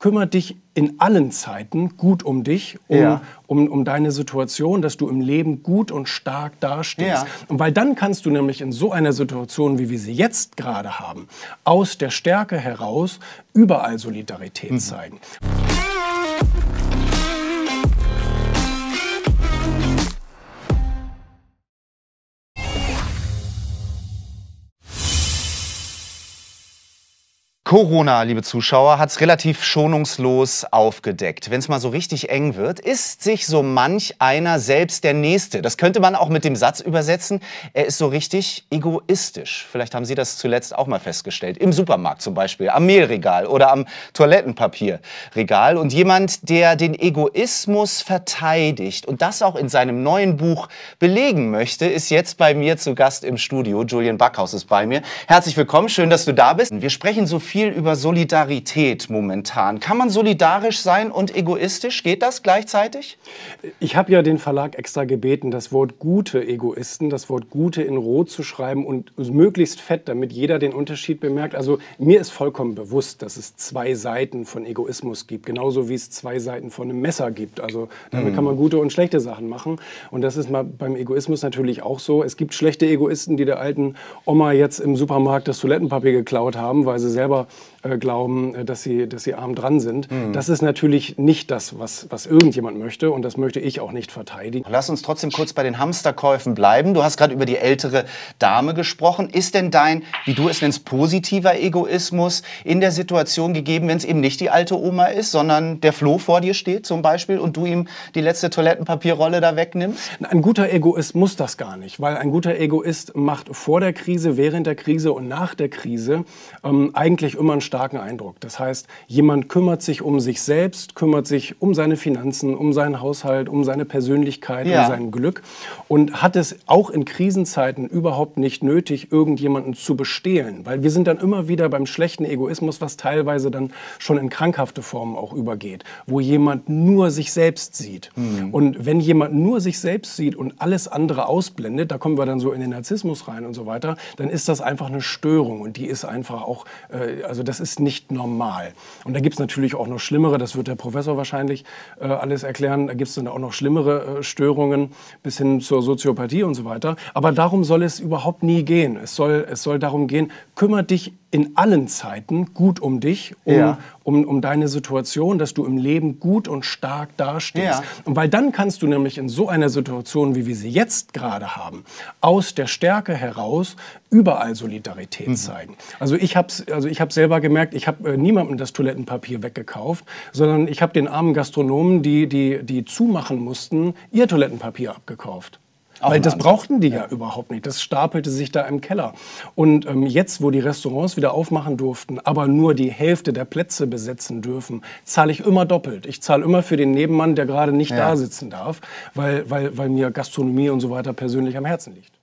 kümmere dich in allen Zeiten gut um dich, um, Ja. um, um deine Situation, dass du im Leben gut und stark dastehst. Ja. Und weil dann kannst du nämlich in so einer Situation, wie wir sie jetzt gerade haben, aus der Stärke heraus überall Solidarität Mhm. zeigen. Corona, liebe Zuschauer, hat es relativ schonungslos aufgedeckt. Wenn es mal so richtig eng wird, ist sich so manch einer selbst der Nächste. Das könnte man auch mit dem Satz übersetzen, er ist so richtig egoistisch. Vielleicht haben Sie das zuletzt auch mal festgestellt. Im Supermarkt zum Beispiel, am Mehlregal oder am Toilettenpapierregal. Und jemand, der den Egoismus verteidigt und das auch in seinem neuen Buch belegen möchte, ist jetzt bei mir zu Gast im Studio. Julian Backhaus ist bei mir. Herzlich willkommen, schön, dass du da bist. Wir sprechen so viel über Solidarität momentan. Kann man solidarisch sein und egoistisch? Geht das gleichzeitig? Ich habe ja den Verlag extra gebeten, das Wort gute Egoisten, das Wort gute in Rot zu schreiben und möglichst fett, damit jeder den Unterschied bemerkt. Also mir ist vollkommen bewusst, dass es zwei Seiten von Egoismus gibt, genauso wie es zwei Seiten von einem Messer gibt. Also damit kann man gute und schlechte Sachen machen. Und das ist mal beim Egoismus natürlich auch so. Es gibt schlechte Egoisten, die der alten Oma jetzt im Supermarkt das Toilettenpapier geklaut haben, weil sie selber äh, glauben, äh, dass sie, dass sie arm dran sind. Das ist natürlich nicht das, was, was irgendjemand möchte und das möchte ich auch nicht verteidigen. Lass uns trotzdem kurz bei den Hamsterkäufen bleiben. Du hast gerade über die ältere Dame gesprochen. Ist denn dein, wie du es nennst, positiver Egoismus in der Situation gegeben, wenn es eben nicht die alte Oma ist, sondern der Flo vor dir steht zum Beispiel und du ihm die letzte Toilettenpapierrolle da wegnimmst? Ein guter Egoist muss das gar nicht, weil ein guter Egoist macht vor der Krise, während der Krise und nach der Krise ähm, eigentlich immer einen starken Eindruck. Das heißt, jemand kümmert sich um sich selbst, kümmert sich um seine Finanzen, um seinen Haushalt, um seine Persönlichkeit, Ja. um sein Glück und hat es auch in Krisenzeiten überhaupt nicht nötig, irgendjemanden zu bestehlen, weil wir sind dann immer wieder beim schlechten Egoismus, was teilweise dann schon in krankhafte Formen auch übergeht, wo jemand nur sich selbst sieht. Und wenn jemand nur sich selbst sieht und alles andere ausblendet, da kommen wir dann so in den Narzissmus rein und so weiter, dann ist das einfach eine Störung und die ist einfach auch, äh, also das ist nicht normal. Und da gibt es natürlich auch noch schlimmere, das wird der Professor wahrscheinlich äh, alles erklären, da gibt es dann auch noch schlimmere äh, Störungen bis hin zur Soziopathie und so weiter. Aber darum soll es überhaupt nie gehen. Es soll, es soll darum gehen, kümmere dich in allen Zeiten gut um dich, um, Ja. um, um deine Situation, dass du im Leben gut und stark dastehst. Ja. Und weil dann kannst du nämlich in so einer Situation, wie wir sie jetzt gerade haben, aus der Stärke heraus überall Solidarität Mhm. zeigen. Also ich habe also ich hab selber gemerkt, ich habe äh, niemandem das Toilettenpapier weggekauft, sondern ich habe den armen Gastronomen, die, die, die zumachen mussten, ihr Toilettenpapier abgekauft. Auch Weil das Ansatz. brauchten die ja. überhaupt nicht. Das stapelte sich da im Keller. Und ähm, jetzt, wo die Restaurants wieder aufmachen durften, aber nur die Hälfte der Plätze besetzen dürfen, zahle ich immer doppelt. Ich zahle immer für den Nebenmann, der gerade nicht Ja. da sitzen darf, weil, weil, weil mir Gastronomie und so weiter persönlich am Herzen liegt.